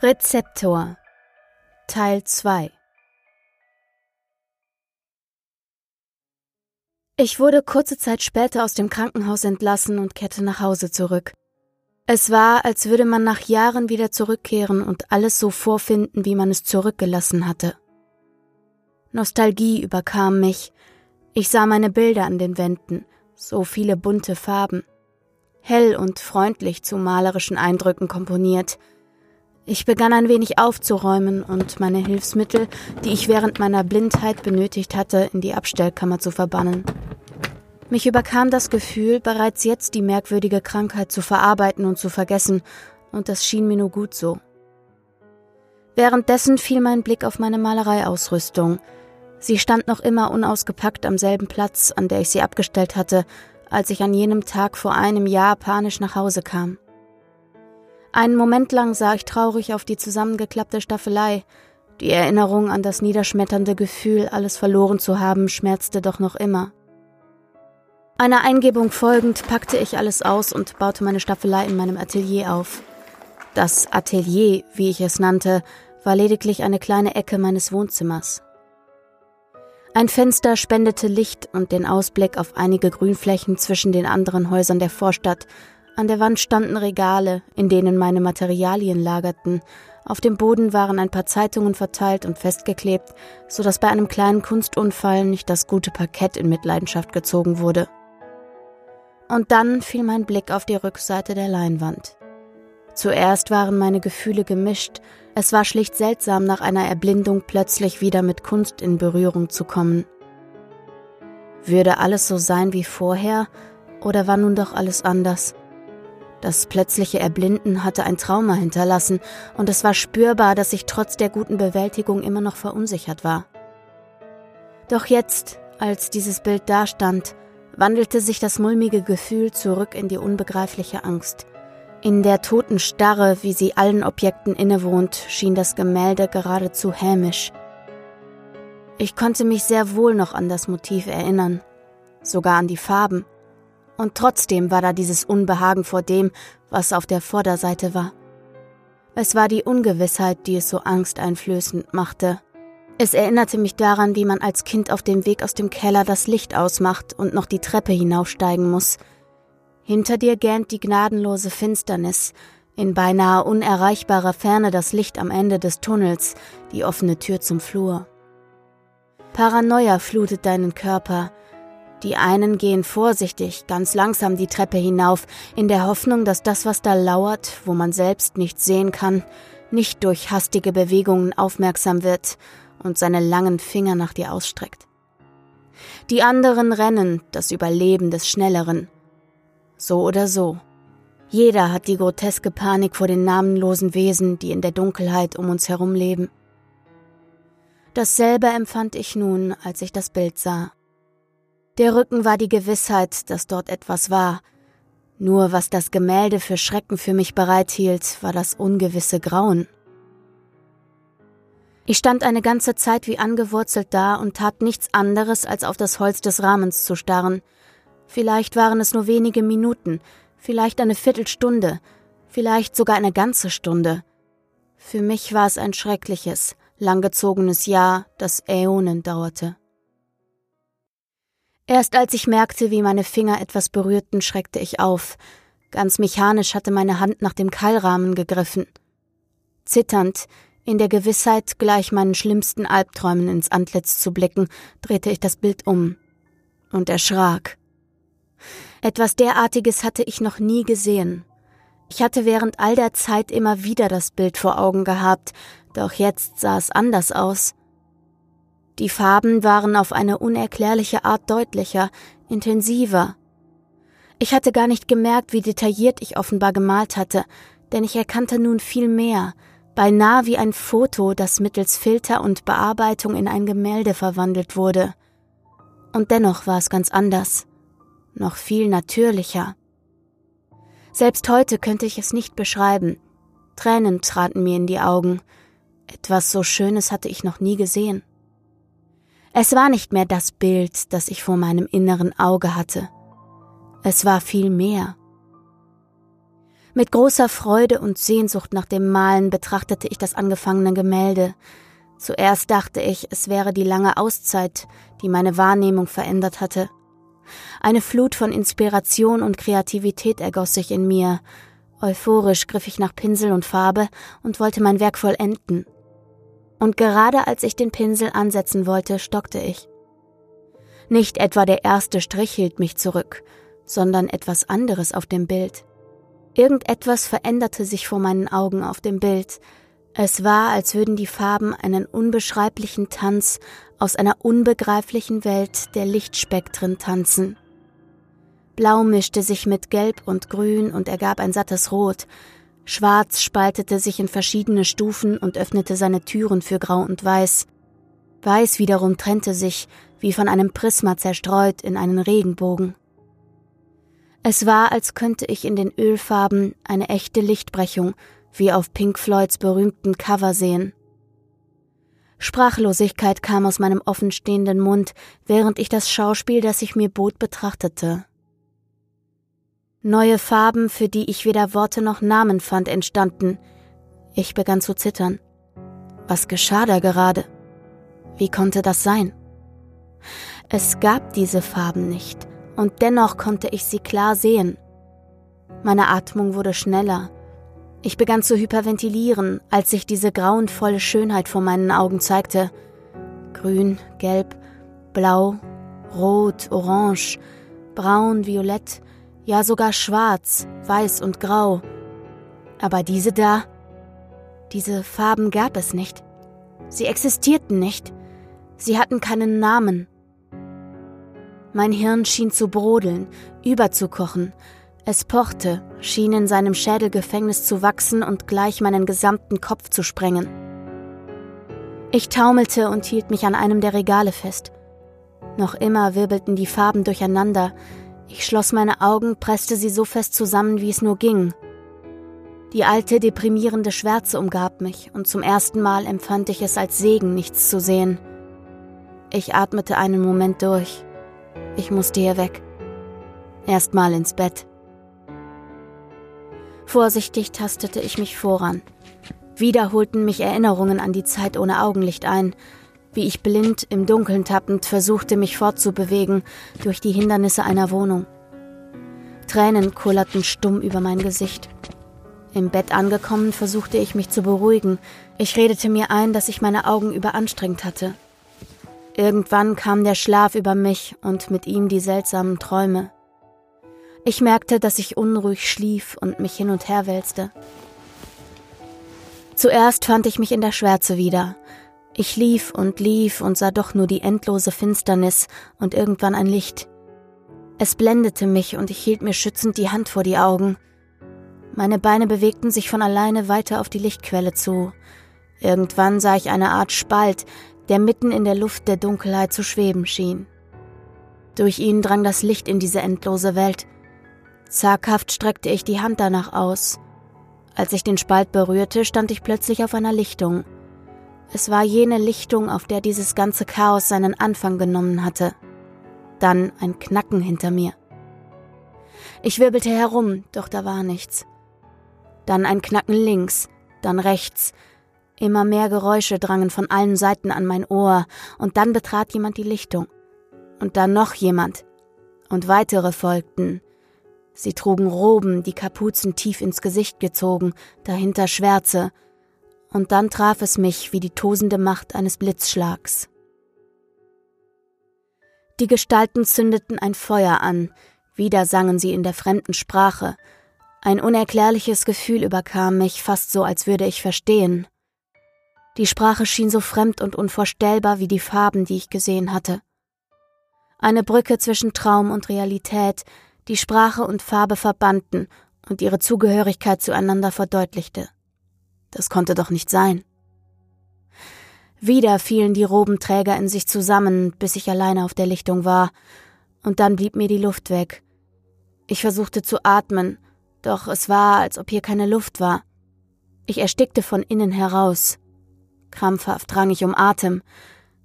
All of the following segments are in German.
Rezeptor Teil 2 Ich wurde kurze Zeit später aus dem Krankenhaus entlassen und kehrte nach Hause zurück. Es war, als würde man nach Jahren wieder zurückkehren und alles so vorfinden, wie man es zurückgelassen hatte. Nostalgie überkam mich. Ich sah meine Bilder an den Wänden, so viele bunte Farben. Hell und freundlich zu malerischen Eindrücken komponiert – ich begann ein wenig aufzuräumen und meine Hilfsmittel, die ich während meiner Blindheit benötigt hatte, in die Abstellkammer zu verbannen. Mich überkam das Gefühl, bereits jetzt die merkwürdige Krankheit zu verarbeiten und zu vergessen, und das schien mir nur gut so. Währenddessen fiel mein Blick auf meine Malereiausrüstung. Sie stand noch immer unausgepackt am selben Platz, an der ich sie abgestellt hatte, als ich an jenem Tag vor einem Jahr panisch nach Hause kam. Einen Moment lang sah ich traurig auf die zusammengeklappte Staffelei. Die Erinnerung an das niederschmetternde Gefühl, alles verloren zu haben, schmerzte doch noch immer. Einer Eingebung folgend packte ich alles aus und baute meine Staffelei in meinem Atelier auf. Das Atelier, wie ich es nannte, war lediglich eine kleine Ecke meines Wohnzimmers. Ein Fenster spendete Licht und den Ausblick auf einige Grünflächen zwischen den anderen Häusern der Vorstadt an der Wand standen Regale, in denen meine Materialien lagerten. Auf dem Boden waren ein paar Zeitungen verteilt und festgeklebt, so dass bei einem kleinen Kunstunfall nicht das gute Parkett in Mitleidenschaft gezogen wurde. Und dann fiel mein Blick auf die Rückseite der Leinwand. Zuerst waren meine Gefühle gemischt, es war schlicht seltsam, nach einer Erblindung plötzlich wieder mit Kunst in Berührung zu kommen. Würde alles so sein wie vorher, oder war nun doch alles anders? Das plötzliche Erblinden hatte ein Trauma hinterlassen, und es war spürbar, dass ich trotz der guten Bewältigung immer noch verunsichert war. Doch jetzt, als dieses Bild dastand, wandelte sich das mulmige Gefühl zurück in die unbegreifliche Angst. In der toten Starre, wie sie allen Objekten innewohnt, schien das Gemälde geradezu hämisch. Ich konnte mich sehr wohl noch an das Motiv erinnern, sogar an die Farben und trotzdem war da dieses Unbehagen vor dem, was auf der Vorderseite war. Es war die Ungewissheit, die es so angsteinflößend machte. Es erinnerte mich daran, wie man als Kind auf dem Weg aus dem Keller das Licht ausmacht und noch die Treppe hinaufsteigen muss. Hinter dir gähnt die gnadenlose Finsternis, in beinahe unerreichbarer Ferne das Licht am Ende des Tunnels, die offene Tür zum Flur. Paranoia flutet deinen Körper, die einen gehen vorsichtig, ganz langsam die Treppe hinauf, in der Hoffnung, dass das, was da lauert, wo man selbst nichts sehen kann, nicht durch hastige Bewegungen aufmerksam wird und seine langen Finger nach dir ausstreckt. Die anderen rennen, das Überleben des Schnelleren. So oder so. Jeder hat die groteske Panik vor den namenlosen Wesen, die in der Dunkelheit um uns herum leben. Dasselbe empfand ich nun, als ich das Bild sah. Der Rücken war die Gewissheit, dass dort etwas war. Nur was das Gemälde für Schrecken für mich bereithielt, war das ungewisse Grauen. Ich stand eine ganze Zeit wie angewurzelt da und tat nichts anderes, als auf das Holz des Rahmens zu starren. Vielleicht waren es nur wenige Minuten, vielleicht eine Viertelstunde, vielleicht sogar eine ganze Stunde. Für mich war es ein schreckliches, langgezogenes Jahr, das Äonen dauerte. Erst als ich merkte, wie meine Finger etwas berührten, schreckte ich auf. Ganz mechanisch hatte meine Hand nach dem Keilrahmen gegriffen. Zitternd, in der Gewissheit, gleich meinen schlimmsten Albträumen ins Antlitz zu blicken, drehte ich das Bild um und erschrak. Etwas derartiges hatte ich noch nie gesehen. Ich hatte während all der Zeit immer wieder das Bild vor Augen gehabt, doch jetzt sah es anders aus. Die Farben waren auf eine unerklärliche Art deutlicher, intensiver. Ich hatte gar nicht gemerkt, wie detailliert ich offenbar gemalt hatte, denn ich erkannte nun viel mehr, beinahe wie ein Foto, das mittels Filter und Bearbeitung in ein Gemälde verwandelt wurde. Und dennoch war es ganz anders, noch viel natürlicher. Selbst heute könnte ich es nicht beschreiben. Tränen traten mir in die Augen. Etwas so Schönes hatte ich noch nie gesehen. Es war nicht mehr das Bild, das ich vor meinem inneren Auge hatte. Es war viel mehr. Mit großer Freude und Sehnsucht nach dem Malen betrachtete ich das angefangene Gemälde. Zuerst dachte ich, es wäre die lange Auszeit, die meine Wahrnehmung verändert hatte. Eine Flut von Inspiration und Kreativität ergoss sich in mir. Euphorisch griff ich nach Pinsel und Farbe und wollte mein Werk vollenden. Und gerade als ich den Pinsel ansetzen wollte, stockte ich. Nicht etwa der erste Strich hielt mich zurück, sondern etwas anderes auf dem Bild. Irgendetwas veränderte sich vor meinen Augen auf dem Bild. Es war, als würden die Farben einen unbeschreiblichen Tanz aus einer unbegreiflichen Welt der Lichtspektren tanzen. Blau mischte sich mit Gelb und Grün und ergab ein sattes Rot. Schwarz spaltete sich in verschiedene Stufen und öffnete seine Türen für Grau und Weiß. Weiß wiederum trennte sich, wie von einem Prisma zerstreut, in einen Regenbogen. Es war, als könnte ich in den Ölfarben eine echte Lichtbrechung, wie auf Pink Floyds berühmten Cover sehen. Sprachlosigkeit kam aus meinem offenstehenden Mund, während ich das Schauspiel, das sich mir bot, betrachtete. Neue Farben, für die ich weder Worte noch Namen fand, entstanden. Ich begann zu zittern. Was geschah da gerade? Wie konnte das sein? Es gab diese Farben nicht, und dennoch konnte ich sie klar sehen. Meine Atmung wurde schneller. Ich begann zu hyperventilieren, als sich diese grauenvolle Schönheit vor meinen Augen zeigte. Grün, gelb, blau, rot, orange, braun, violett, ja sogar schwarz, weiß und grau. Aber diese da, diese Farben gab es nicht. Sie existierten nicht. Sie hatten keinen Namen. Mein Hirn schien zu brodeln, überzukochen. Es pochte, schien in seinem Schädelgefängnis zu wachsen und gleich meinen gesamten Kopf zu sprengen. Ich taumelte und hielt mich an einem der Regale fest. Noch immer wirbelten die Farben durcheinander, ich schloss meine Augen, presste sie so fest zusammen, wie es nur ging. Die alte, deprimierende Schwärze umgab mich, und zum ersten Mal empfand ich es als Segen, nichts zu sehen. Ich atmete einen Moment durch. Ich musste hier weg. Erstmal ins Bett. Vorsichtig tastete ich mich voran. Wieder holten mich Erinnerungen an die Zeit ohne Augenlicht ein, wie ich blind im Dunkeln tappend versuchte, mich fortzubewegen durch die Hindernisse einer Wohnung. Tränen kullerten stumm über mein Gesicht. Im Bett angekommen, versuchte ich mich zu beruhigen. Ich redete mir ein, dass ich meine Augen überanstrengt hatte. Irgendwann kam der Schlaf über mich und mit ihm die seltsamen Träume. Ich merkte, dass ich unruhig schlief und mich hin und her wälzte. Zuerst fand ich mich in der Schwärze wieder, ich lief und lief und sah doch nur die endlose Finsternis und irgendwann ein Licht. Es blendete mich und ich hielt mir schützend die Hand vor die Augen. Meine Beine bewegten sich von alleine weiter auf die Lichtquelle zu. Irgendwann sah ich eine Art Spalt, der mitten in der Luft der Dunkelheit zu schweben schien. Durch ihn drang das Licht in diese endlose Welt. Zaghaft streckte ich die Hand danach aus. Als ich den Spalt berührte, stand ich plötzlich auf einer Lichtung. Es war jene Lichtung, auf der dieses ganze Chaos seinen Anfang genommen hatte. Dann ein Knacken hinter mir. Ich wirbelte herum, doch da war nichts. Dann ein Knacken links, dann rechts. Immer mehr Geräusche drangen von allen Seiten an mein Ohr, und dann betrat jemand die Lichtung. Und dann noch jemand. Und weitere folgten. Sie trugen Roben, die Kapuzen tief ins Gesicht gezogen, dahinter Schwärze, und dann traf es mich wie die tosende Macht eines Blitzschlags. Die Gestalten zündeten ein Feuer an, wieder sangen sie in der fremden Sprache. Ein unerklärliches Gefühl überkam mich, fast so, als würde ich verstehen. Die Sprache schien so fremd und unvorstellbar wie die Farben, die ich gesehen hatte. Eine Brücke zwischen Traum und Realität, die Sprache und Farbe verbanden und ihre Zugehörigkeit zueinander verdeutlichte. Das konnte doch nicht sein. Wieder fielen die Robenträger in sich zusammen, bis ich alleine auf der Lichtung war, und dann blieb mir die Luft weg. Ich versuchte zu atmen, doch es war, als ob hier keine Luft war. Ich erstickte von innen heraus. Krampfhaft rang ich um Atem.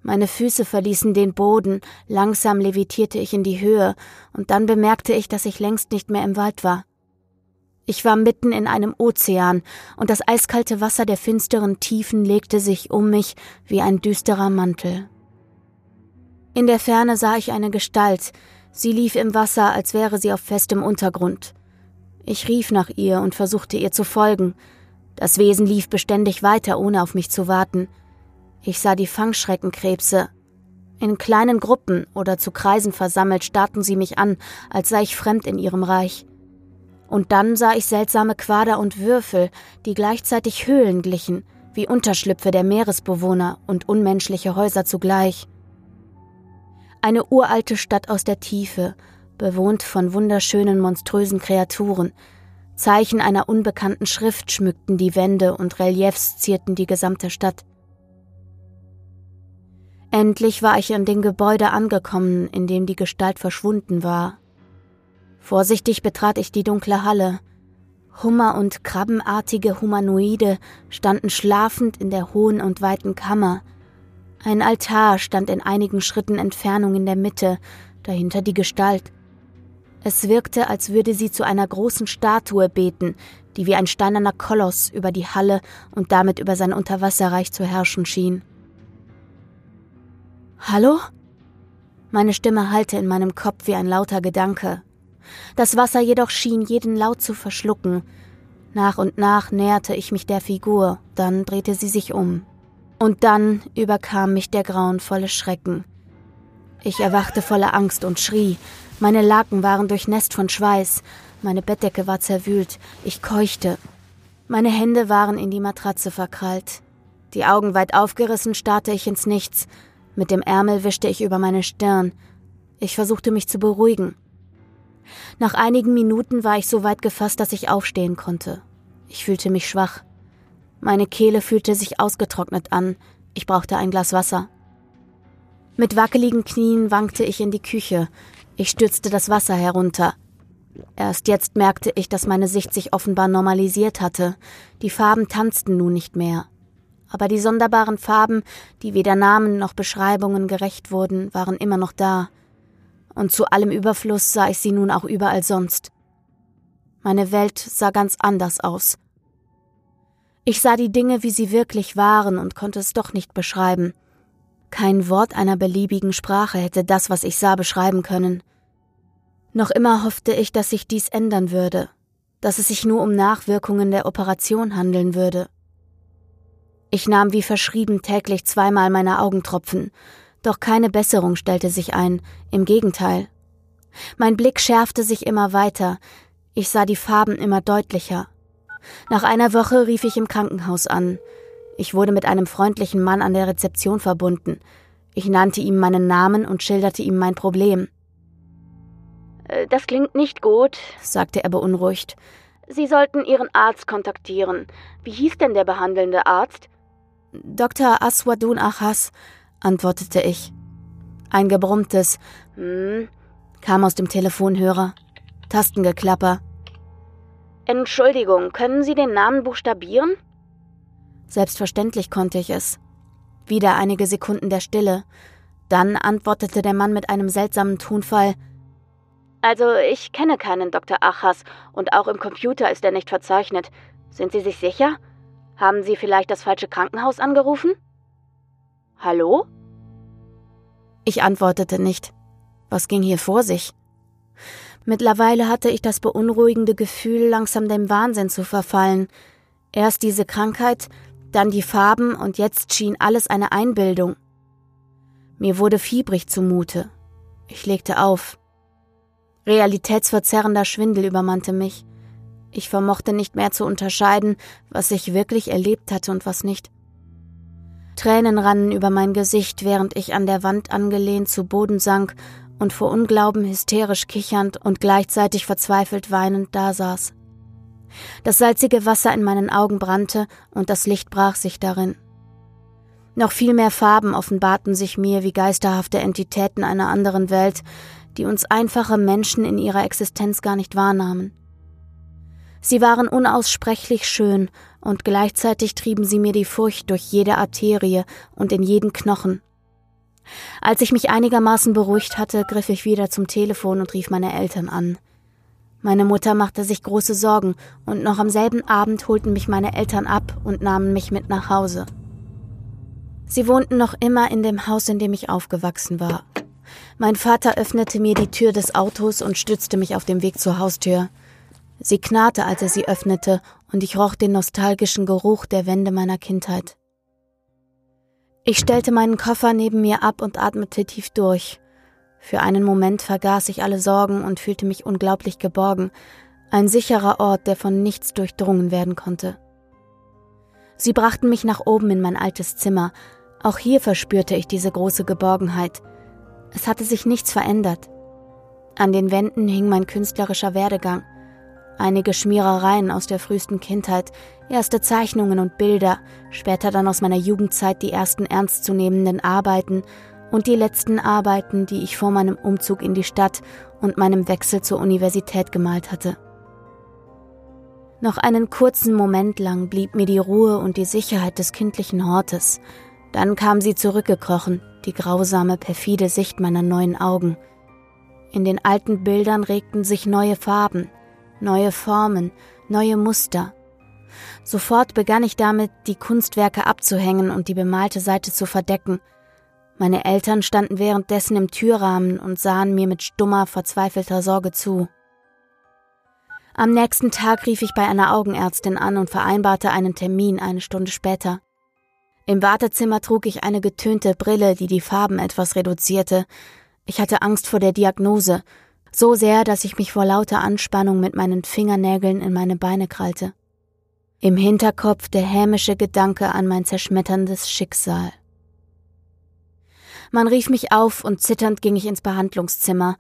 Meine Füße verließen den Boden, langsam levitierte ich in die Höhe, und dann bemerkte ich, dass ich längst nicht mehr im Wald war. Ich war mitten in einem Ozean, und das eiskalte Wasser der finsteren Tiefen legte sich um mich wie ein düsterer Mantel. In der Ferne sah ich eine Gestalt, sie lief im Wasser, als wäre sie auf festem Untergrund. Ich rief nach ihr und versuchte ihr zu folgen. Das Wesen lief beständig weiter, ohne auf mich zu warten. Ich sah die Fangschreckenkrebse. In kleinen Gruppen oder zu Kreisen versammelt starrten sie mich an, als sei ich fremd in ihrem Reich. Und dann sah ich seltsame Quader und Würfel, die gleichzeitig Höhlen glichen, wie Unterschlüpfe der Meeresbewohner und unmenschliche Häuser zugleich. Eine uralte Stadt aus der Tiefe, bewohnt von wunderschönen, monströsen Kreaturen. Zeichen einer unbekannten Schrift schmückten die Wände und Reliefs zierten die gesamte Stadt. Endlich war ich an dem Gebäude angekommen, in dem die Gestalt verschwunden war. Vorsichtig betrat ich die dunkle Halle. Hummer- und krabbenartige Humanoide standen schlafend in der hohen und weiten Kammer. Ein Altar stand in einigen Schritten Entfernung in der Mitte, dahinter die Gestalt. Es wirkte, als würde sie zu einer großen Statue beten, die wie ein steinerner Koloss über die Halle und damit über sein Unterwasserreich zu herrschen schien. Hallo? Meine Stimme hallte in meinem Kopf wie ein lauter Gedanke. Das Wasser jedoch schien jeden Laut zu verschlucken. Nach und nach näherte ich mich der Figur, dann drehte sie sich um. Und dann überkam mich der grauenvolle Schrecken. Ich erwachte voller Angst und schrie. Meine Laken waren durchnässt von Schweiß, meine Bettdecke war zerwühlt, ich keuchte. Meine Hände waren in die Matratze verkrallt. Die Augen weit aufgerissen starrte ich ins Nichts. Mit dem Ärmel wischte ich über meine Stirn. Ich versuchte mich zu beruhigen. Nach einigen Minuten war ich so weit gefasst, dass ich aufstehen konnte. Ich fühlte mich schwach. Meine Kehle fühlte sich ausgetrocknet an. Ich brauchte ein Glas Wasser. Mit wackeligen Knien wankte ich in die Küche. Ich stürzte das Wasser herunter. Erst jetzt merkte ich, dass meine Sicht sich offenbar normalisiert hatte. Die Farben tanzten nun nicht mehr. Aber die sonderbaren Farben, die weder Namen noch Beschreibungen gerecht wurden, waren immer noch da und zu allem Überfluss sah ich sie nun auch überall sonst. Meine Welt sah ganz anders aus. Ich sah die Dinge, wie sie wirklich waren und konnte es doch nicht beschreiben. Kein Wort einer beliebigen Sprache hätte das, was ich sah, beschreiben können. Noch immer hoffte ich, dass sich dies ändern würde, dass es sich nur um Nachwirkungen der Operation handeln würde. Ich nahm wie verschrieben täglich zweimal meine Augentropfen doch keine Besserung stellte sich ein, im Gegenteil. Mein Blick schärfte sich immer weiter, ich sah die Farben immer deutlicher. Nach einer Woche rief ich im Krankenhaus an. Ich wurde mit einem freundlichen Mann an der Rezeption verbunden. Ich nannte ihm meinen Namen und schilderte ihm mein Problem. Äh, das klingt nicht gut, sagte er beunruhigt. Sie sollten Ihren Arzt kontaktieren. Wie hieß denn der behandelnde Arzt? Dr. Aswadun Achas antwortete ich. Ein gebrummtes Hm kam aus dem Telefonhörer. Tastengeklapper. Entschuldigung, können Sie den Namen buchstabieren? Selbstverständlich konnte ich es. Wieder einige Sekunden der Stille. Dann antwortete der Mann mit einem seltsamen Tonfall. Also, ich kenne keinen Dr. Achas und auch im Computer ist er nicht verzeichnet. Sind Sie sich sicher? Haben Sie vielleicht das falsche Krankenhaus angerufen? Hallo? Ich antwortete nicht. Was ging hier vor sich? Mittlerweile hatte ich das beunruhigende Gefühl, langsam dem Wahnsinn zu verfallen. Erst diese Krankheit, dann die Farben und jetzt schien alles eine Einbildung. Mir wurde fiebrig zumute. Ich legte auf. Realitätsverzerrender Schwindel übermannte mich. Ich vermochte nicht mehr zu unterscheiden, was ich wirklich erlebt hatte und was nicht. Tränen rannen über mein Gesicht, während ich an der Wand angelehnt zu Boden sank und vor Unglauben hysterisch kichernd und gleichzeitig verzweifelt weinend dasaß. Das salzige Wasser in meinen Augen brannte und das Licht brach sich darin. Noch viel mehr Farben offenbarten sich mir wie geisterhafte Entitäten einer anderen Welt, die uns einfache Menschen in ihrer Existenz gar nicht wahrnahmen. Sie waren unaussprechlich schön und gleichzeitig trieben sie mir die Furcht durch jede Arterie und in jeden Knochen. Als ich mich einigermaßen beruhigt hatte, griff ich wieder zum Telefon und rief meine Eltern an. Meine Mutter machte sich große Sorgen und noch am selben Abend holten mich meine Eltern ab und nahmen mich mit nach Hause. Sie wohnten noch immer in dem Haus, in dem ich aufgewachsen war. Mein Vater öffnete mir die Tür des Autos und stützte mich auf dem Weg zur Haustür. Sie knarrte, als er sie öffnete, und ich roch den nostalgischen Geruch der Wände meiner Kindheit. Ich stellte meinen Koffer neben mir ab und atmete tief durch. Für einen Moment vergaß ich alle Sorgen und fühlte mich unglaublich geborgen, ein sicherer Ort, der von nichts durchdrungen werden konnte. Sie brachten mich nach oben in mein altes Zimmer. Auch hier verspürte ich diese große Geborgenheit. Es hatte sich nichts verändert. An den Wänden hing mein künstlerischer Werdegang. Einige Schmierereien aus der frühesten Kindheit, erste Zeichnungen und Bilder, später dann aus meiner Jugendzeit die ersten ernstzunehmenden Arbeiten und die letzten Arbeiten, die ich vor meinem Umzug in die Stadt und meinem Wechsel zur Universität gemalt hatte. Noch einen kurzen Moment lang blieb mir die Ruhe und die Sicherheit des kindlichen Hortes. Dann kam sie zurückgekrochen, die grausame, perfide Sicht meiner neuen Augen. In den alten Bildern regten sich neue Farben, neue Formen, neue Muster. Sofort begann ich damit, die Kunstwerke abzuhängen und die bemalte Seite zu verdecken – meine Eltern standen währenddessen im Türrahmen und sahen mir mit stummer, verzweifelter Sorge zu. Am nächsten Tag rief ich bei einer Augenärztin an und vereinbarte einen Termin eine Stunde später. Im Wartezimmer trug ich eine getönte Brille, die die Farben etwas reduzierte. Ich hatte Angst vor der Diagnose, so sehr, dass ich mich vor lauter Anspannung mit meinen Fingernägeln in meine Beine krallte. Im Hinterkopf der hämische Gedanke an mein zerschmetterndes Schicksal. Man rief mich auf und zitternd ging ich ins Behandlungszimmer.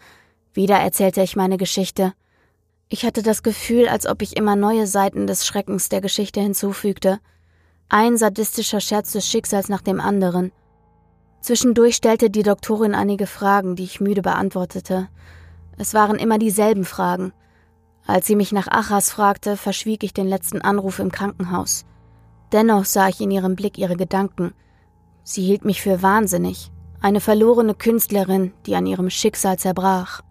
Wieder erzählte ich meine Geschichte. Ich hatte das Gefühl, als ob ich immer neue Seiten des Schreckens der Geschichte hinzufügte. Ein sadistischer Scherz des Schicksals nach dem anderen. Zwischendurch stellte die Doktorin einige Fragen, die ich müde beantwortete. Es waren immer dieselben Fragen. Als sie mich nach Achas fragte, verschwieg ich den letzten Anruf im Krankenhaus. Dennoch sah ich in ihrem Blick ihre Gedanken. Sie hielt mich für wahnsinnig eine verlorene Künstlerin, die an ihrem Schicksal zerbrach.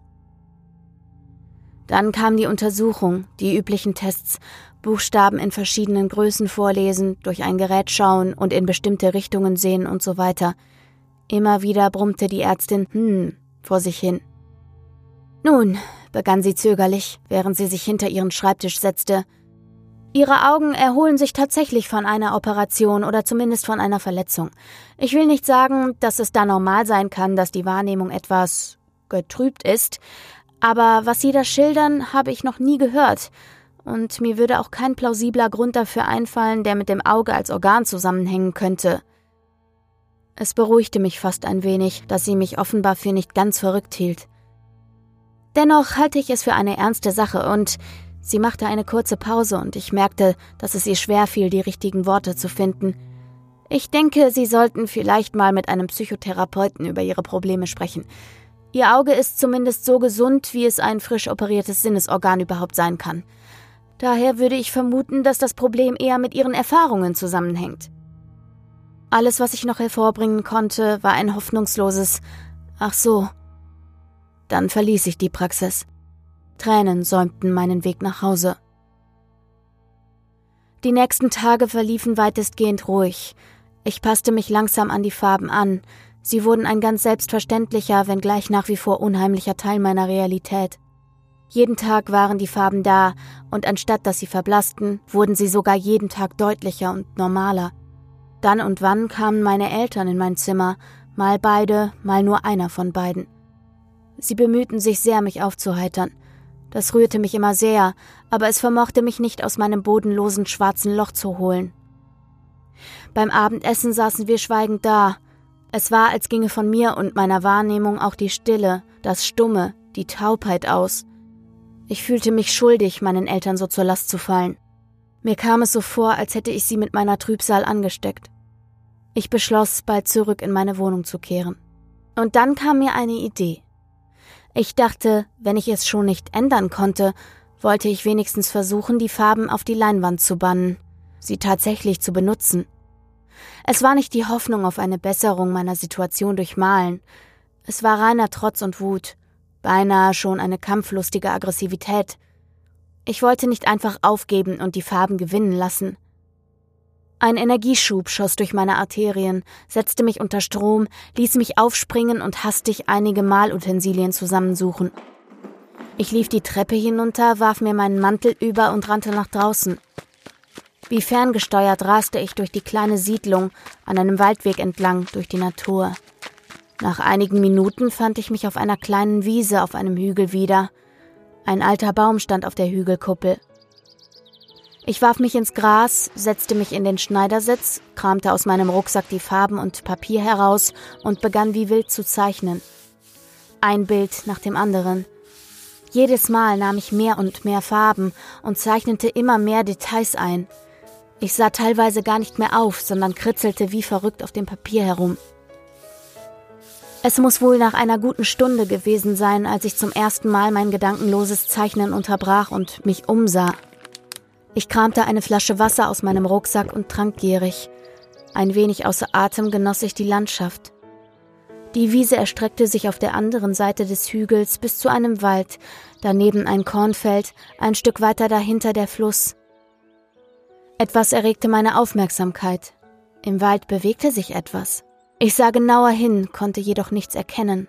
Dann kam die Untersuchung, die üblichen Tests, Buchstaben in verschiedenen Größen vorlesen, durch ein Gerät schauen und in bestimmte Richtungen sehen und so weiter. Immer wieder brummte die Ärztin hm vor sich hin. Nun, begann sie zögerlich, während sie sich hinter ihren Schreibtisch setzte, Ihre Augen erholen sich tatsächlich von einer Operation oder zumindest von einer Verletzung. Ich will nicht sagen, dass es da normal sein kann, dass die Wahrnehmung etwas getrübt ist, aber was Sie da schildern, habe ich noch nie gehört. Und mir würde auch kein plausibler Grund dafür einfallen, der mit dem Auge als Organ zusammenhängen könnte. Es beruhigte mich fast ein wenig, dass sie mich offenbar für nicht ganz verrückt hielt. Dennoch halte ich es für eine ernste Sache und Sie machte eine kurze Pause und ich merkte, dass es ihr schwer fiel, die richtigen Worte zu finden. Ich denke, Sie sollten vielleicht mal mit einem Psychotherapeuten über Ihre Probleme sprechen. Ihr Auge ist zumindest so gesund, wie es ein frisch operiertes Sinnesorgan überhaupt sein kann. Daher würde ich vermuten, dass das Problem eher mit Ihren Erfahrungen zusammenhängt. Alles, was ich noch hervorbringen konnte, war ein hoffnungsloses Ach so. Dann verließ ich die Praxis. Tränen säumten meinen Weg nach Hause. Die nächsten Tage verliefen weitestgehend ruhig. Ich passte mich langsam an die Farben an. Sie wurden ein ganz selbstverständlicher, wenngleich nach wie vor unheimlicher Teil meiner Realität. Jeden Tag waren die Farben da, und anstatt dass sie verblassten, wurden sie sogar jeden Tag deutlicher und normaler. Dann und wann kamen meine Eltern in mein Zimmer, mal beide, mal nur einer von beiden. Sie bemühten sich sehr, mich aufzuheitern. Das rührte mich immer sehr, aber es vermochte mich nicht aus meinem bodenlosen schwarzen Loch zu holen. Beim Abendessen saßen wir schweigend da. Es war, als ginge von mir und meiner Wahrnehmung auch die Stille, das Stumme, die Taubheit aus. Ich fühlte mich schuldig, meinen Eltern so zur Last zu fallen. Mir kam es so vor, als hätte ich sie mit meiner Trübsal angesteckt. Ich beschloss, bald zurück in meine Wohnung zu kehren. Und dann kam mir eine Idee. Ich dachte, wenn ich es schon nicht ändern konnte, wollte ich wenigstens versuchen, die Farben auf die Leinwand zu bannen, sie tatsächlich zu benutzen. Es war nicht die Hoffnung auf eine Besserung meiner Situation durch Malen. Es war reiner Trotz und Wut, beinahe schon eine kampflustige Aggressivität. Ich wollte nicht einfach aufgeben und die Farben gewinnen lassen. Ein Energieschub schoss durch meine Arterien, setzte mich unter Strom, ließ mich aufspringen und hastig einige Malutensilien zusammensuchen. Ich lief die Treppe hinunter, warf mir meinen Mantel über und rannte nach draußen. Wie ferngesteuert raste ich durch die kleine Siedlung an einem Waldweg entlang durch die Natur. Nach einigen Minuten fand ich mich auf einer kleinen Wiese auf einem Hügel wieder. Ein alter Baum stand auf der Hügelkuppel. Ich warf mich ins Gras, setzte mich in den Schneidersitz, kramte aus meinem Rucksack die Farben und Papier heraus und begann wie wild zu zeichnen. Ein Bild nach dem anderen. Jedes Mal nahm ich mehr und mehr Farben und zeichnete immer mehr Details ein. Ich sah teilweise gar nicht mehr auf, sondern kritzelte wie verrückt auf dem Papier herum. Es muss wohl nach einer guten Stunde gewesen sein, als ich zum ersten Mal mein gedankenloses Zeichnen unterbrach und mich umsah. Ich kramte eine Flasche Wasser aus meinem Rucksack und trank gierig. Ein wenig außer Atem genoss ich die Landschaft. Die Wiese erstreckte sich auf der anderen Seite des Hügels bis zu einem Wald, daneben ein Kornfeld, ein Stück weiter dahinter der Fluss. Etwas erregte meine Aufmerksamkeit. Im Wald bewegte sich etwas. Ich sah genauer hin, konnte jedoch nichts erkennen.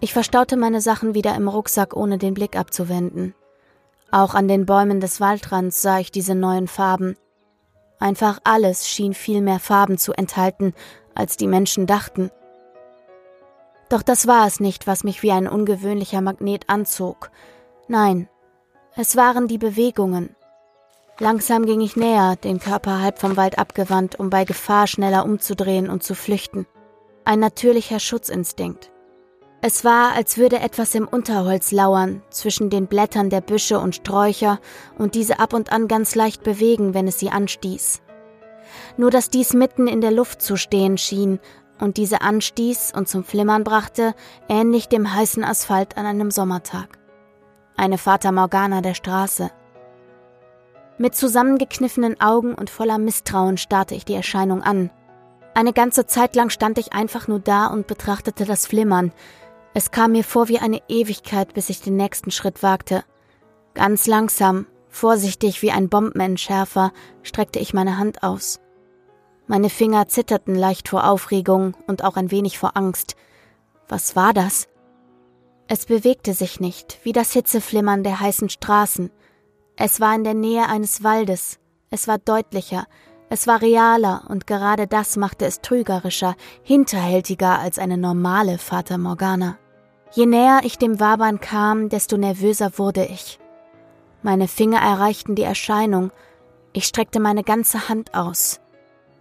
Ich verstaute meine Sachen wieder im Rucksack, ohne den Blick abzuwenden. Auch an den Bäumen des Waldrands sah ich diese neuen Farben. Einfach alles schien viel mehr Farben zu enthalten, als die Menschen dachten. Doch das war es nicht, was mich wie ein ungewöhnlicher Magnet anzog. Nein, es waren die Bewegungen. Langsam ging ich näher, den Körper halb vom Wald abgewandt, um bei Gefahr schneller umzudrehen und zu flüchten. Ein natürlicher Schutzinstinkt. Es war, als würde etwas im Unterholz lauern, zwischen den Blättern der Büsche und Sträucher und diese ab und an ganz leicht bewegen, wenn es sie anstieß. Nur dass dies mitten in der Luft zu stehen schien und diese anstieß und zum Flimmern brachte, ähnlich dem heißen Asphalt an einem Sommertag. Eine Fata Morgana der Straße. Mit zusammengekniffenen Augen und voller Misstrauen starrte ich die Erscheinung an. Eine ganze Zeit lang stand ich einfach nur da und betrachtete das Flimmern, es kam mir vor wie eine Ewigkeit, bis ich den nächsten Schritt wagte. Ganz langsam, vorsichtig wie ein Bombenentschärfer, streckte ich meine Hand aus. Meine Finger zitterten leicht vor Aufregung und auch ein wenig vor Angst. Was war das? Es bewegte sich nicht, wie das Hitzeflimmern der heißen Straßen. Es war in der Nähe eines Waldes. Es war deutlicher, es war realer und gerade das machte es trügerischer, hinterhältiger als eine normale Fata Morgana. Je näher ich dem Wabern kam, desto nervöser wurde ich. Meine Finger erreichten die Erscheinung, ich streckte meine ganze Hand aus.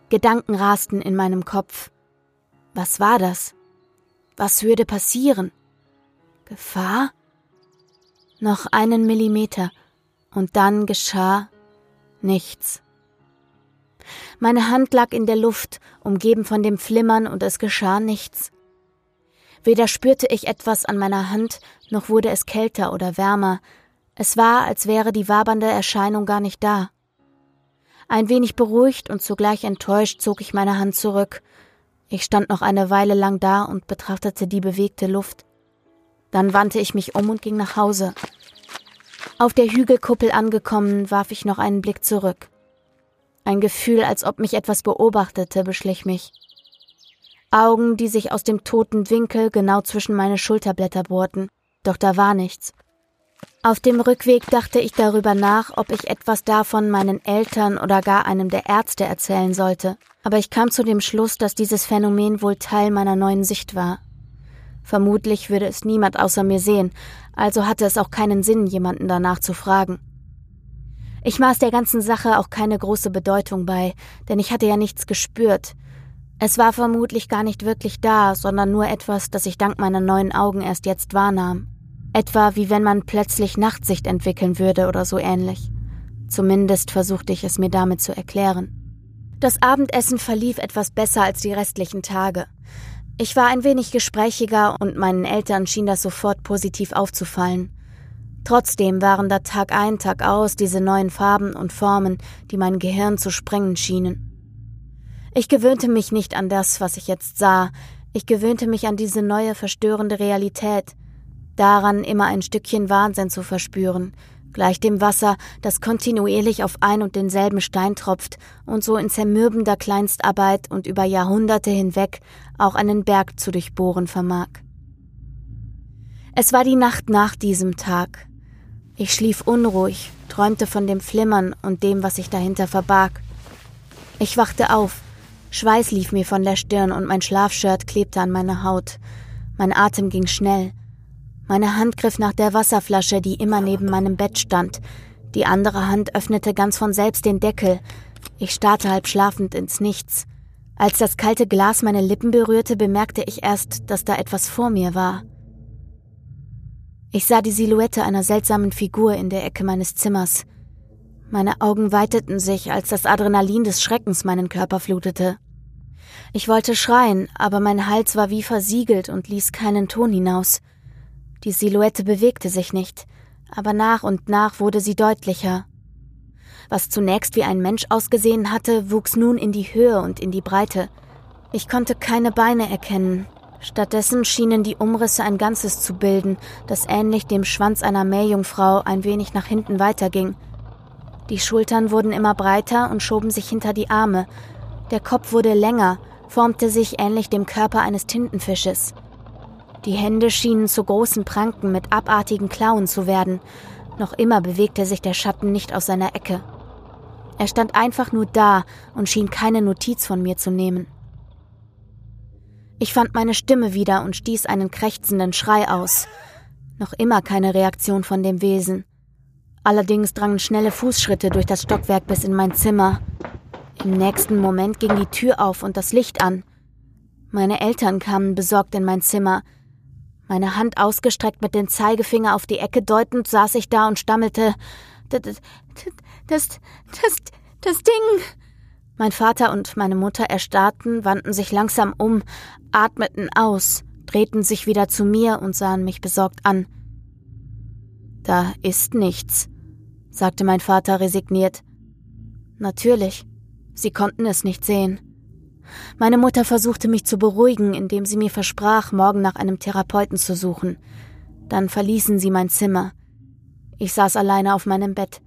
Gedanken rasten in meinem Kopf. Was war das? Was würde passieren? Gefahr? Noch einen Millimeter, und dann geschah nichts. Meine Hand lag in der Luft, umgeben von dem Flimmern, und es geschah nichts. Weder spürte ich etwas an meiner Hand, noch wurde es kälter oder wärmer. Es war, als wäre die wabernde Erscheinung gar nicht da. Ein wenig beruhigt und zugleich enttäuscht zog ich meine Hand zurück. Ich stand noch eine Weile lang da und betrachtete die bewegte Luft. Dann wandte ich mich um und ging nach Hause. Auf der Hügelkuppel angekommen, warf ich noch einen Blick zurück. Ein Gefühl, als ob mich etwas beobachtete, beschlich mich. Augen, die sich aus dem toten Winkel genau zwischen meine Schulterblätter bohrten, doch da war nichts. Auf dem Rückweg dachte ich darüber nach, ob ich etwas davon meinen Eltern oder gar einem der Ärzte erzählen sollte, aber ich kam zu dem Schluss, dass dieses Phänomen wohl Teil meiner neuen Sicht war. Vermutlich würde es niemand außer mir sehen, also hatte es auch keinen Sinn, jemanden danach zu fragen. Ich maß der ganzen Sache auch keine große Bedeutung bei, denn ich hatte ja nichts gespürt, es war vermutlich gar nicht wirklich da, sondern nur etwas, das ich dank meiner neuen Augen erst jetzt wahrnahm. Etwa wie wenn man plötzlich Nachtsicht entwickeln würde oder so ähnlich. Zumindest versuchte ich es mir damit zu erklären. Das Abendessen verlief etwas besser als die restlichen Tage. Ich war ein wenig gesprächiger und meinen Eltern schien das sofort positiv aufzufallen. Trotzdem waren da Tag ein, Tag aus diese neuen Farben und Formen, die mein Gehirn zu sprengen schienen. Ich gewöhnte mich nicht an das, was ich jetzt sah, ich gewöhnte mich an diese neue verstörende Realität. daran, immer ein Stückchen Wahnsinn zu verspüren, gleich dem Wasser, das kontinuierlich auf ein und denselben Stein tropft und so in zermürbender Kleinstarbeit und über Jahrhunderte hinweg auch einen Berg zu durchbohren vermag. Es war die Nacht nach diesem Tag. Ich schlief unruhig, träumte von dem Flimmern und dem, was sich dahinter verbarg. Ich wachte auf, Schweiß lief mir von der Stirn und mein Schlafshirt klebte an meiner Haut. Mein Atem ging schnell. Meine Hand griff nach der Wasserflasche, die immer neben meinem Bett stand. Die andere Hand öffnete ganz von selbst den Deckel. Ich starrte halb schlafend ins Nichts. Als das kalte Glas meine Lippen berührte, bemerkte ich erst, dass da etwas vor mir war. Ich sah die Silhouette einer seltsamen Figur in der Ecke meines Zimmers. Meine Augen weiteten sich, als das Adrenalin des Schreckens meinen Körper flutete. Ich wollte schreien, aber mein Hals war wie versiegelt und ließ keinen Ton hinaus. Die Silhouette bewegte sich nicht, aber nach und nach wurde sie deutlicher. Was zunächst wie ein Mensch ausgesehen hatte, wuchs nun in die Höhe und in die Breite. Ich konnte keine Beine erkennen. Stattdessen schienen die Umrisse ein Ganzes zu bilden, das ähnlich dem Schwanz einer Meerjungfrau ein wenig nach hinten weiterging. Die Schultern wurden immer breiter und schoben sich hinter die Arme. Der Kopf wurde länger, formte sich ähnlich dem Körper eines Tintenfisches. Die Hände schienen zu großen Pranken mit abartigen Klauen zu werden. Noch immer bewegte sich der Schatten nicht aus seiner Ecke. Er stand einfach nur da und schien keine Notiz von mir zu nehmen. Ich fand meine Stimme wieder und stieß einen krächzenden Schrei aus. Noch immer keine Reaktion von dem Wesen. Allerdings drangen schnelle Fußschritte durch das Stockwerk bis in mein Zimmer. Im nächsten Moment ging die Tür auf und das Licht an. Meine Eltern kamen besorgt in mein Zimmer, meine Hand ausgestreckt mit dem Zeigefinger auf die Ecke deutend, saß ich da und stammelte: Das, das, das, das Ding. Mein Vater und meine Mutter erstarrten, wandten sich langsam um, atmeten aus, drehten sich wieder zu mir und sahen mich besorgt an. Da ist nichts, sagte mein Vater resigniert. Natürlich, sie konnten es nicht sehen. Meine Mutter versuchte mich zu beruhigen, indem sie mir versprach, morgen nach einem Therapeuten zu suchen. Dann verließen sie mein Zimmer. Ich saß alleine auf meinem Bett.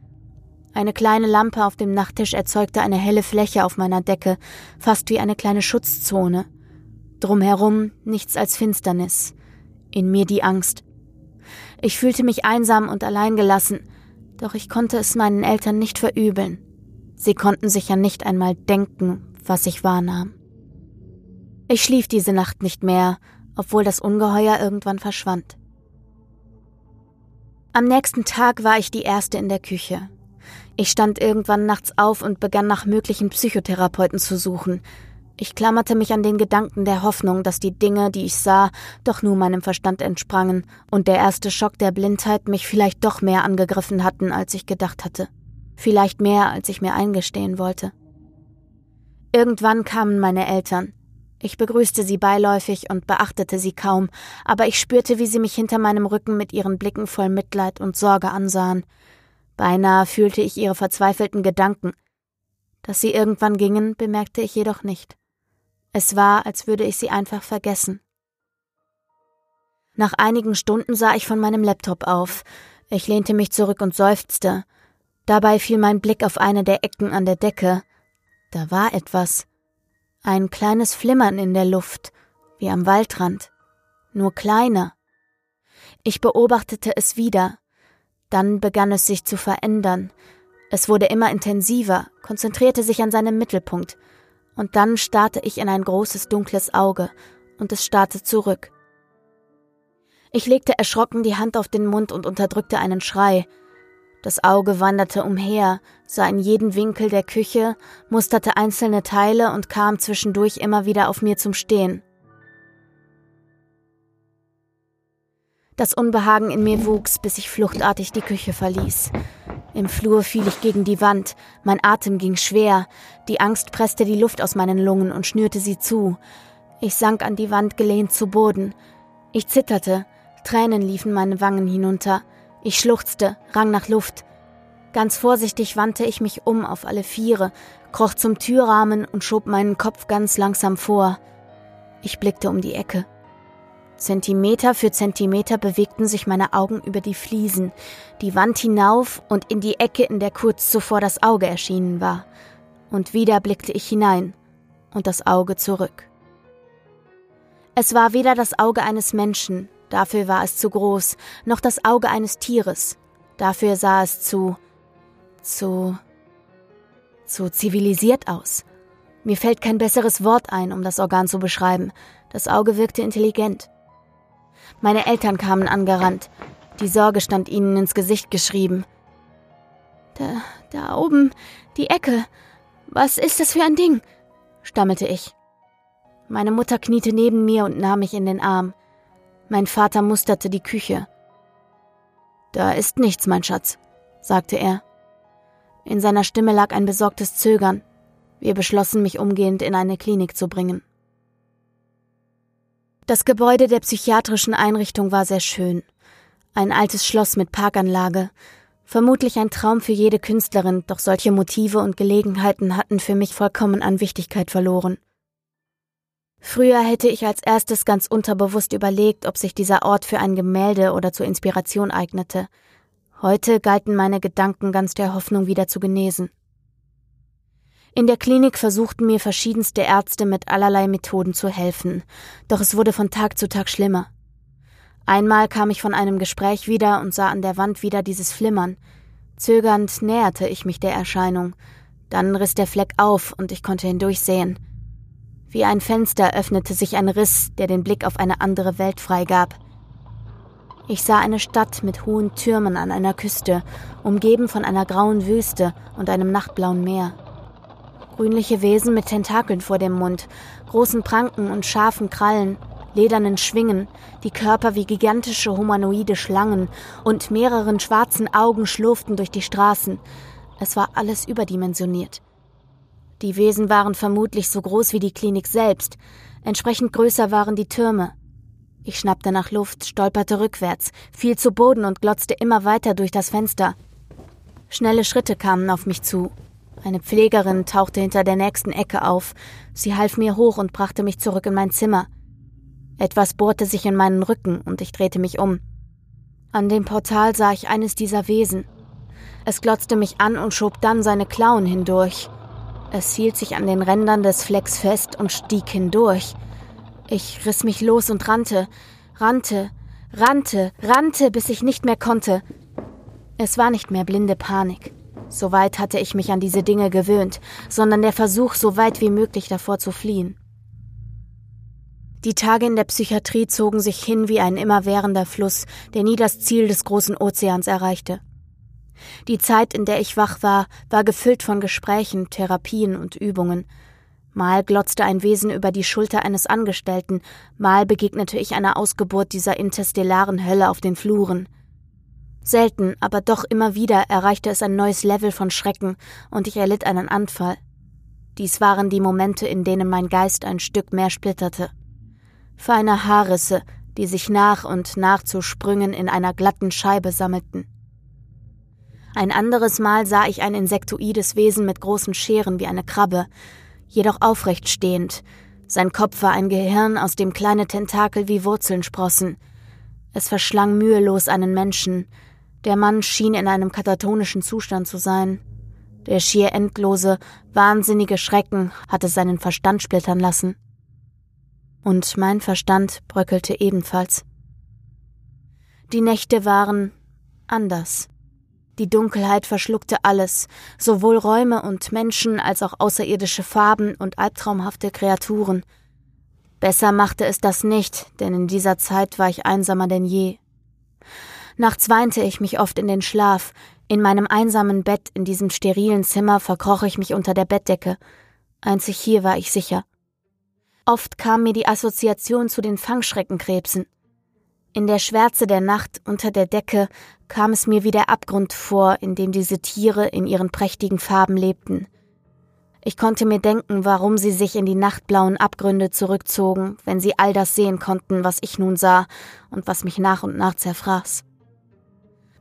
Eine kleine Lampe auf dem Nachttisch erzeugte eine helle Fläche auf meiner Decke, fast wie eine kleine Schutzzone. Drumherum nichts als Finsternis. In mir die Angst. Ich fühlte mich einsam und alleingelassen, doch ich konnte es meinen Eltern nicht verübeln. Sie konnten sich ja nicht einmal denken, was ich wahrnahm. Ich schlief diese Nacht nicht mehr, obwohl das Ungeheuer irgendwann verschwand. Am nächsten Tag war ich die Erste in der Küche. Ich stand irgendwann nachts auf und begann nach möglichen Psychotherapeuten zu suchen. Ich klammerte mich an den Gedanken der Hoffnung, dass die Dinge, die ich sah, doch nur meinem Verstand entsprangen und der erste Schock der Blindheit mich vielleicht doch mehr angegriffen hatten, als ich gedacht hatte. Vielleicht mehr, als ich mir eingestehen wollte. Irgendwann kamen meine Eltern. Ich begrüßte sie beiläufig und beachtete sie kaum, aber ich spürte, wie sie mich hinter meinem Rücken mit ihren Blicken voll Mitleid und Sorge ansahen. Beinahe fühlte ich ihre verzweifelten Gedanken. Dass sie irgendwann gingen, bemerkte ich jedoch nicht. Es war, als würde ich sie einfach vergessen. Nach einigen Stunden sah ich von meinem Laptop auf. Ich lehnte mich zurück und seufzte. Dabei fiel mein Blick auf eine der Ecken an der Decke. Da war etwas. Ein kleines Flimmern in der Luft, wie am Waldrand, nur kleiner. Ich beobachtete es wieder. Dann begann es sich zu verändern. Es wurde immer intensiver, konzentrierte sich an seinem Mittelpunkt. Und dann starrte ich in ein großes dunkles Auge, und es starrte zurück. Ich legte erschrocken die Hand auf den Mund und unterdrückte einen Schrei. Das Auge wanderte umher, sah in jeden Winkel der Küche, musterte einzelne Teile und kam zwischendurch immer wieder auf mir zum Stehen. Das Unbehagen in mir wuchs, bis ich fluchtartig die Küche verließ. Im Flur fiel ich gegen die Wand, mein Atem ging schwer, die Angst presste die Luft aus meinen Lungen und schnürte sie zu. Ich sank an die Wand gelehnt zu Boden. Ich zitterte, Tränen liefen meine Wangen hinunter. Ich schluchzte, rang nach Luft. Ganz vorsichtig wandte ich mich um auf alle Viere, kroch zum Türrahmen und schob meinen Kopf ganz langsam vor. Ich blickte um die Ecke. Zentimeter für Zentimeter bewegten sich meine Augen über die Fliesen, die Wand hinauf und in die Ecke, in der kurz zuvor das Auge erschienen war. Und wieder blickte ich hinein und das Auge zurück. Es war weder das Auge eines Menschen, dafür war es zu groß, noch das Auge eines Tieres, dafür sah es zu zu zu zivilisiert aus. Mir fällt kein besseres Wort ein, um das Organ zu beschreiben. Das Auge wirkte intelligent. Meine Eltern kamen angerannt. Die Sorge stand ihnen ins Gesicht geschrieben. Da, da oben, die Ecke. Was ist das für ein Ding? stammelte ich. Meine Mutter kniete neben mir und nahm mich in den Arm. Mein Vater musterte die Küche. Da ist nichts, mein Schatz, sagte er. In seiner Stimme lag ein besorgtes Zögern. Wir beschlossen, mich umgehend in eine Klinik zu bringen. Das Gebäude der psychiatrischen Einrichtung war sehr schön. Ein altes Schloss mit Parkanlage. Vermutlich ein Traum für jede Künstlerin, doch solche Motive und Gelegenheiten hatten für mich vollkommen an Wichtigkeit verloren. Früher hätte ich als erstes ganz unterbewusst überlegt, ob sich dieser Ort für ein Gemälde oder zur Inspiration eignete. Heute galten meine Gedanken ganz der Hoffnung wieder zu genesen. In der Klinik versuchten mir verschiedenste Ärzte mit allerlei Methoden zu helfen, doch es wurde von Tag zu Tag schlimmer. Einmal kam ich von einem Gespräch wieder und sah an der Wand wieder dieses Flimmern. Zögernd näherte ich mich der Erscheinung. Dann riss der Fleck auf und ich konnte hindurchsehen. Wie ein Fenster öffnete sich ein Riss, der den Blick auf eine andere Welt freigab. Ich sah eine Stadt mit hohen Türmen an einer Küste, umgeben von einer grauen Wüste und einem nachtblauen Meer. Grünliche Wesen mit Tentakeln vor dem Mund, großen Pranken und scharfen Krallen, ledernen Schwingen, die Körper wie gigantische humanoide Schlangen und mehreren schwarzen Augen schlurften durch die Straßen. Es war alles überdimensioniert. Die Wesen waren vermutlich so groß wie die Klinik selbst, entsprechend größer waren die Türme. Ich schnappte nach Luft, stolperte rückwärts, fiel zu Boden und glotzte immer weiter durch das Fenster. Schnelle Schritte kamen auf mich zu. Eine Pflegerin tauchte hinter der nächsten Ecke auf. Sie half mir hoch und brachte mich zurück in mein Zimmer. Etwas bohrte sich in meinen Rücken und ich drehte mich um. An dem Portal sah ich eines dieser Wesen. Es glotzte mich an und schob dann seine Klauen hindurch. Es hielt sich an den Rändern des Flecks fest und stieg hindurch. Ich riss mich los und rannte, rannte, rannte, rannte, bis ich nicht mehr konnte. Es war nicht mehr blinde Panik. Soweit hatte ich mich an diese Dinge gewöhnt, sondern der Versuch, so weit wie möglich davor zu fliehen. Die Tage in der Psychiatrie zogen sich hin wie ein immerwährender Fluss, der nie das Ziel des großen Ozeans erreichte. Die Zeit, in der ich wach war, war gefüllt von Gesprächen, Therapien und Übungen. Mal glotzte ein Wesen über die Schulter eines Angestellten, mal begegnete ich einer Ausgeburt dieser interstellaren Hölle auf den Fluren. Selten, aber doch immer wieder erreichte es ein neues Level von Schrecken und ich erlitt einen Anfall. Dies waren die Momente, in denen mein Geist ein Stück mehr splitterte. Feine Haarrisse, die sich nach und nach zu Sprüngen in einer glatten Scheibe sammelten. Ein anderes Mal sah ich ein insektoides Wesen mit großen Scheren wie eine Krabbe, jedoch aufrecht stehend. Sein Kopf war ein Gehirn, aus dem kleine Tentakel wie Wurzeln sprossen. Es verschlang mühelos einen Menschen, der Mann schien in einem katatonischen Zustand zu sein. Der schier endlose, wahnsinnige Schrecken hatte seinen Verstand splittern lassen. Und mein Verstand bröckelte ebenfalls. Die Nächte waren anders. Die Dunkelheit verschluckte alles, sowohl Räume und Menschen als auch außerirdische Farben und albtraumhafte Kreaturen. Besser machte es das nicht, denn in dieser Zeit war ich einsamer denn je. Nachts weinte ich mich oft in den Schlaf. In meinem einsamen Bett in diesem sterilen Zimmer verkroch ich mich unter der Bettdecke. Einzig hier war ich sicher. Oft kam mir die Assoziation zu den Fangschreckenkrebsen. In der Schwärze der Nacht unter der Decke kam es mir wie der Abgrund vor, in dem diese Tiere in ihren prächtigen Farben lebten. Ich konnte mir denken, warum sie sich in die nachtblauen Abgründe zurückzogen, wenn sie all das sehen konnten, was ich nun sah und was mich nach und nach zerfraß.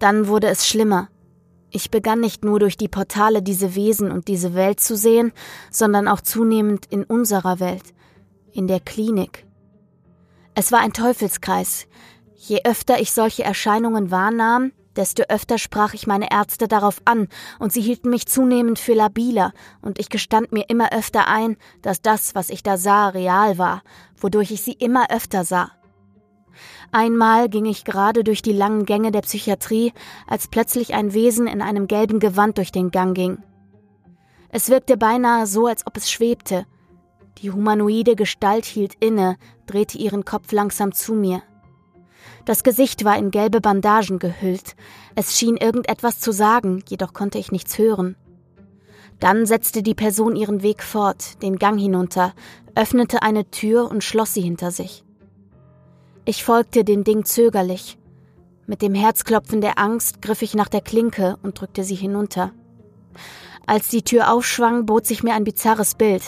Dann wurde es schlimmer. Ich begann nicht nur durch die Portale diese Wesen und diese Welt zu sehen, sondern auch zunehmend in unserer Welt, in der Klinik. Es war ein Teufelskreis. Je öfter ich solche Erscheinungen wahrnahm, desto öfter sprach ich meine Ärzte darauf an, und sie hielten mich zunehmend für labiler, und ich gestand mir immer öfter ein, dass das, was ich da sah, real war, wodurch ich sie immer öfter sah. Einmal ging ich gerade durch die langen Gänge der Psychiatrie, als plötzlich ein Wesen in einem gelben Gewand durch den Gang ging. Es wirkte beinahe so, als ob es schwebte. Die humanoide Gestalt hielt inne, drehte ihren Kopf langsam zu mir. Das Gesicht war in gelbe Bandagen gehüllt. Es schien irgendetwas zu sagen, jedoch konnte ich nichts hören. Dann setzte die Person ihren Weg fort, den Gang hinunter, öffnete eine Tür und schloss sie hinter sich. Ich folgte den Ding zögerlich. Mit dem Herzklopfen der Angst griff ich nach der Klinke und drückte sie hinunter. Als die Tür aufschwang, bot sich mir ein bizarres Bild.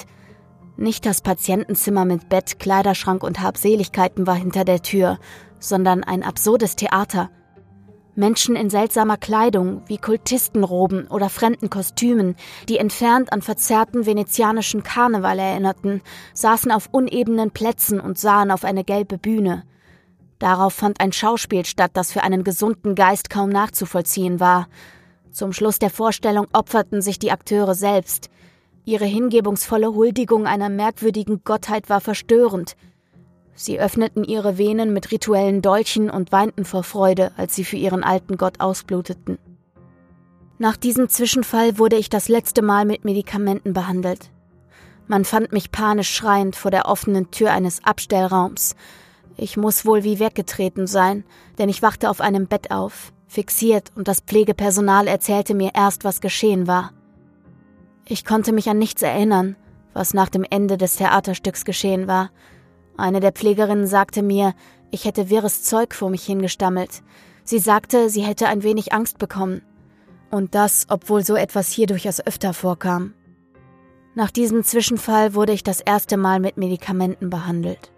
Nicht das Patientenzimmer mit Bett, Kleiderschrank und Habseligkeiten war hinter der Tür, sondern ein absurdes Theater. Menschen in seltsamer Kleidung, wie Kultistenroben oder fremden Kostümen, die entfernt an verzerrten venezianischen Karneval erinnerten, saßen auf unebenen Plätzen und sahen auf eine gelbe Bühne. Darauf fand ein Schauspiel statt, das für einen gesunden Geist kaum nachzuvollziehen war. Zum Schluss der Vorstellung opferten sich die Akteure selbst. Ihre hingebungsvolle Huldigung einer merkwürdigen Gottheit war verstörend, Sie öffneten ihre Venen mit rituellen Dolchen und weinten vor Freude, als sie für ihren alten Gott ausbluteten. Nach diesem Zwischenfall wurde ich das letzte Mal mit Medikamenten behandelt. Man fand mich panisch schreiend vor der offenen Tür eines Abstellraums. Ich muss wohl wie weggetreten sein, denn ich wachte auf einem Bett auf, fixiert, und das Pflegepersonal erzählte mir erst, was geschehen war. Ich konnte mich an nichts erinnern, was nach dem Ende des Theaterstücks geschehen war, eine der Pflegerinnen sagte mir, ich hätte wirres Zeug vor mich hingestammelt. Sie sagte, sie hätte ein wenig Angst bekommen. Und das, obwohl so etwas hier durchaus öfter vorkam. Nach diesem Zwischenfall wurde ich das erste Mal mit Medikamenten behandelt.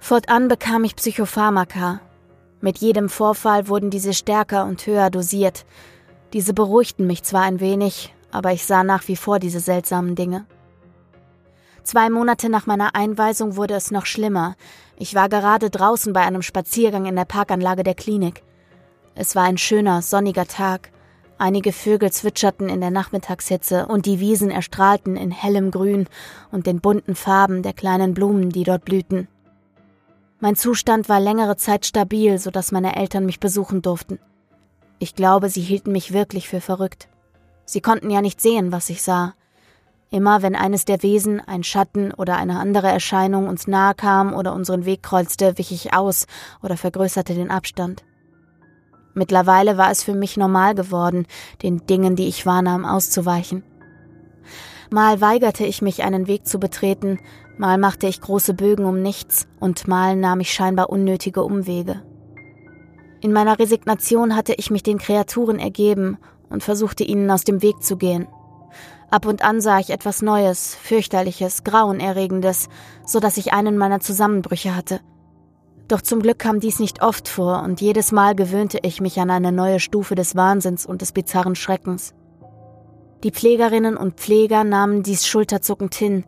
Fortan bekam ich Psychopharmaka. Mit jedem Vorfall wurden diese stärker und höher dosiert. Diese beruhigten mich zwar ein wenig, aber ich sah nach wie vor diese seltsamen Dinge. Zwei Monate nach meiner Einweisung wurde es noch schlimmer. Ich war gerade draußen bei einem Spaziergang in der Parkanlage der Klinik. Es war ein schöner, sonniger Tag. Einige Vögel zwitscherten in der Nachmittagshitze und die Wiesen erstrahlten in hellem Grün und den bunten Farben der kleinen Blumen, die dort blühten. Mein Zustand war längere Zeit stabil, so dass meine Eltern mich besuchen durften. Ich glaube, sie hielten mich wirklich für verrückt. Sie konnten ja nicht sehen, was ich sah. Immer wenn eines der Wesen, ein Schatten oder eine andere Erscheinung uns nahe kam oder unseren Weg kreuzte, wich ich aus oder vergrößerte den Abstand. Mittlerweile war es für mich normal geworden, den Dingen, die ich wahrnahm, auszuweichen. Mal weigerte ich mich, einen Weg zu betreten, mal machte ich große Bögen um nichts und mal nahm ich scheinbar unnötige Umwege. In meiner Resignation hatte ich mich den Kreaturen ergeben und versuchte ihnen aus dem Weg zu gehen. Ab und an sah ich etwas Neues, fürchterliches, grauenerregendes, so dass ich einen meiner Zusammenbrüche hatte. Doch zum Glück kam dies nicht oft vor und jedes Mal gewöhnte ich mich an eine neue Stufe des Wahnsinns und des bizarren Schreckens. Die Pflegerinnen und Pfleger nahmen dies schulterzuckend hin,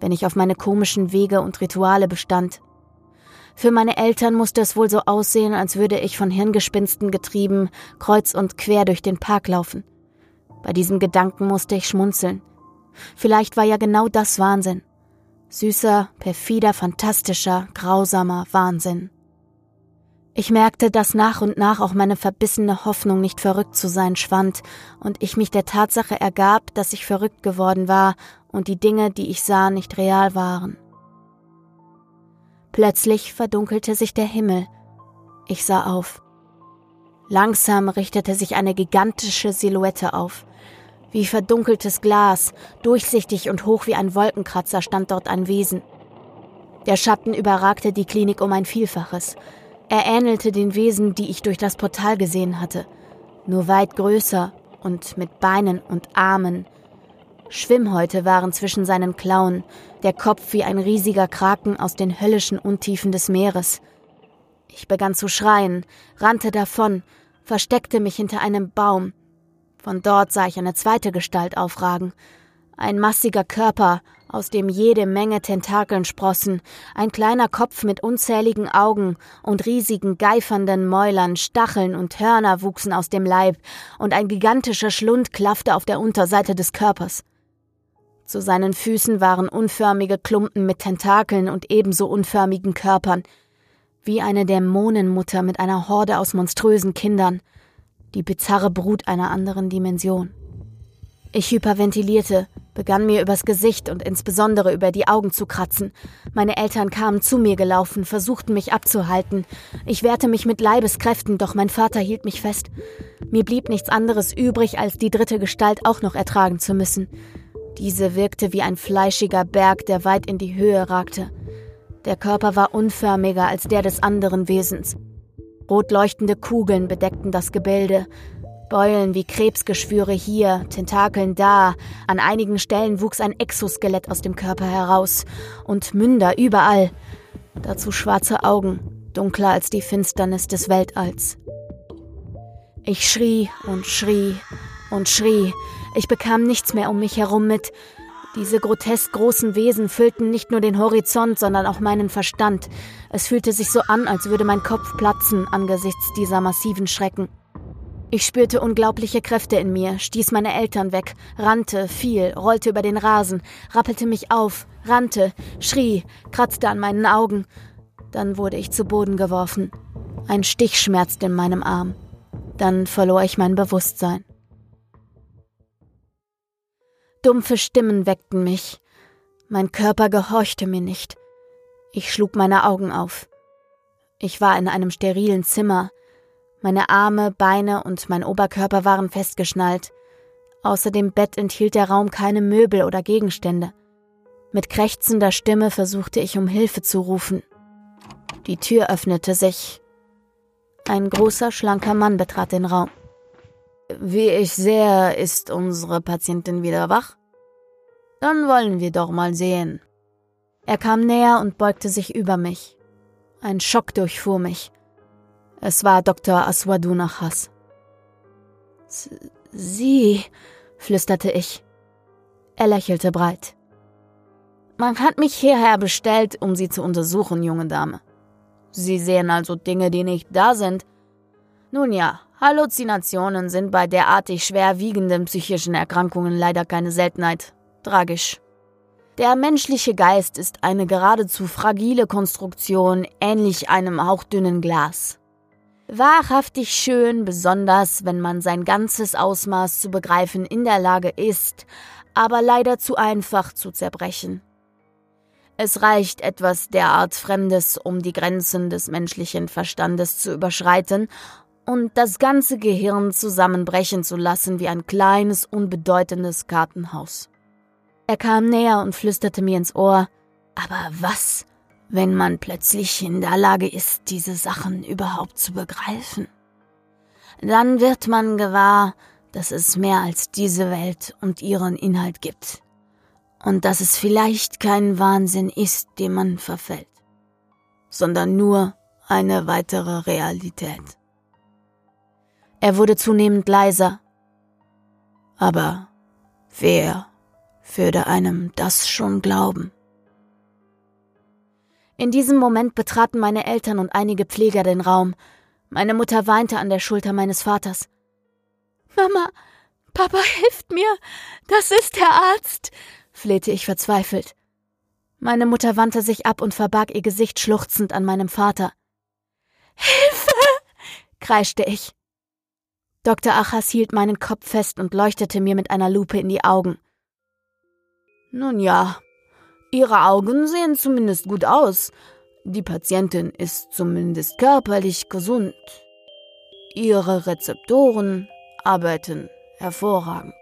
wenn ich auf meine komischen Wege und Rituale bestand. Für meine Eltern musste es wohl so aussehen, als würde ich von Hirngespinsten getrieben kreuz und quer durch den Park laufen. Bei diesem Gedanken musste ich schmunzeln. Vielleicht war ja genau das Wahnsinn. Süßer, perfider, fantastischer, grausamer Wahnsinn. Ich merkte, dass nach und nach auch meine verbissene Hoffnung, nicht verrückt zu sein, schwand und ich mich der Tatsache ergab, dass ich verrückt geworden war und die Dinge, die ich sah, nicht real waren. Plötzlich verdunkelte sich der Himmel. Ich sah auf. Langsam richtete sich eine gigantische Silhouette auf. Wie verdunkeltes Glas, durchsichtig und hoch wie ein Wolkenkratzer stand dort ein Wesen. Der Schatten überragte die Klinik um ein Vielfaches. Er ähnelte den Wesen, die ich durch das Portal gesehen hatte, nur weit größer und mit Beinen und Armen. Schwimmhäute waren zwischen seinen Klauen, der Kopf wie ein riesiger Kraken aus den höllischen Untiefen des Meeres. Ich begann zu schreien, rannte davon, versteckte mich hinter einem Baum, von dort sah ich eine zweite Gestalt aufragen. Ein massiger Körper, aus dem jede Menge Tentakeln sprossen, ein kleiner Kopf mit unzähligen Augen und riesigen geifernden Mäulern, Stacheln und Hörner wuchsen aus dem Leib, und ein gigantischer Schlund klaffte auf der Unterseite des Körpers. Zu seinen Füßen waren unförmige Klumpen mit Tentakeln und ebenso unförmigen Körpern, wie eine Dämonenmutter mit einer Horde aus monströsen Kindern, die bizarre Brut einer anderen Dimension. Ich hyperventilierte, begann mir übers Gesicht und insbesondere über die Augen zu kratzen. Meine Eltern kamen zu mir gelaufen, versuchten mich abzuhalten. Ich wehrte mich mit Leibeskräften, doch mein Vater hielt mich fest. Mir blieb nichts anderes übrig, als die dritte Gestalt auch noch ertragen zu müssen. Diese wirkte wie ein fleischiger Berg, der weit in die Höhe ragte. Der Körper war unförmiger als der des anderen Wesens. Rot leuchtende Kugeln bedeckten das Gebilde, Beulen wie Krebsgeschwüre hier, Tentakeln da, an einigen Stellen wuchs ein Exoskelett aus dem Körper heraus und Münder überall. Dazu schwarze Augen, dunkler als die Finsternis des Weltalls. Ich schrie und schrie und schrie. Ich bekam nichts mehr um mich herum mit. Diese grotesk großen Wesen füllten nicht nur den Horizont, sondern auch meinen Verstand. Es fühlte sich so an, als würde mein Kopf platzen angesichts dieser massiven Schrecken. Ich spürte unglaubliche Kräfte in mir, stieß meine Eltern weg, rannte, fiel, rollte über den Rasen, rappelte mich auf, rannte, schrie, kratzte an meinen Augen. Dann wurde ich zu Boden geworfen. Ein Stich schmerzte in meinem Arm. Dann verlor ich mein Bewusstsein. Dumpfe Stimmen weckten mich. Mein Körper gehorchte mir nicht. Ich schlug meine Augen auf. Ich war in einem sterilen Zimmer, meine Arme, Beine und mein Oberkörper waren festgeschnallt. Außer dem Bett enthielt der Raum keine Möbel oder Gegenstände. Mit krächzender Stimme versuchte ich um Hilfe zu rufen. Die Tür öffnete sich. Ein großer, schlanker Mann betrat den Raum. Wie ich sehe, ist unsere Patientin wieder wach. Dann wollen wir doch mal sehen. Er kam näher und beugte sich über mich. Ein Schock durchfuhr mich. Es war Dr. Aswadunachas. Sie, flüsterte ich. Er lächelte breit. Man hat mich hierher bestellt, um Sie zu untersuchen, junge Dame. Sie sehen also Dinge, die nicht da sind. Nun ja, Halluzinationen sind bei derartig schwerwiegenden psychischen Erkrankungen leider keine Seltenheit. Tragisch. Der menschliche Geist ist eine geradezu fragile Konstruktion, ähnlich einem hauchdünnen Glas. Wahrhaftig schön, besonders wenn man sein ganzes Ausmaß zu begreifen in der Lage ist, aber leider zu einfach zu zerbrechen. Es reicht etwas derart Fremdes, um die Grenzen des menschlichen Verstandes zu überschreiten und das ganze Gehirn zusammenbrechen zu lassen wie ein kleines, unbedeutendes Kartenhaus. Er kam näher und flüsterte mir ins Ohr, aber was wenn man plötzlich in der Lage ist, diese Sachen überhaupt zu begreifen. Dann wird man gewahr, dass es mehr als diese Welt und ihren Inhalt gibt. Und dass es vielleicht kein Wahnsinn ist, dem man verfällt, sondern nur eine weitere Realität. Er wurde zunehmend leiser. Aber wer würde einem das schon glauben? In diesem Moment betraten meine Eltern und einige Pfleger den Raum. Meine Mutter weinte an der Schulter meines Vaters. Mama, Papa hilft mir. Das ist der Arzt, flehte ich verzweifelt. Meine Mutter wandte sich ab und verbarg ihr Gesicht schluchzend an meinem Vater. Hilfe! kreischte ich. Dr. Achas hielt meinen Kopf fest und leuchtete mir mit einer Lupe in die Augen. Nun ja, Ihre Augen sehen zumindest gut aus. Die Patientin ist zumindest körperlich gesund. Ihre Rezeptoren arbeiten hervorragend.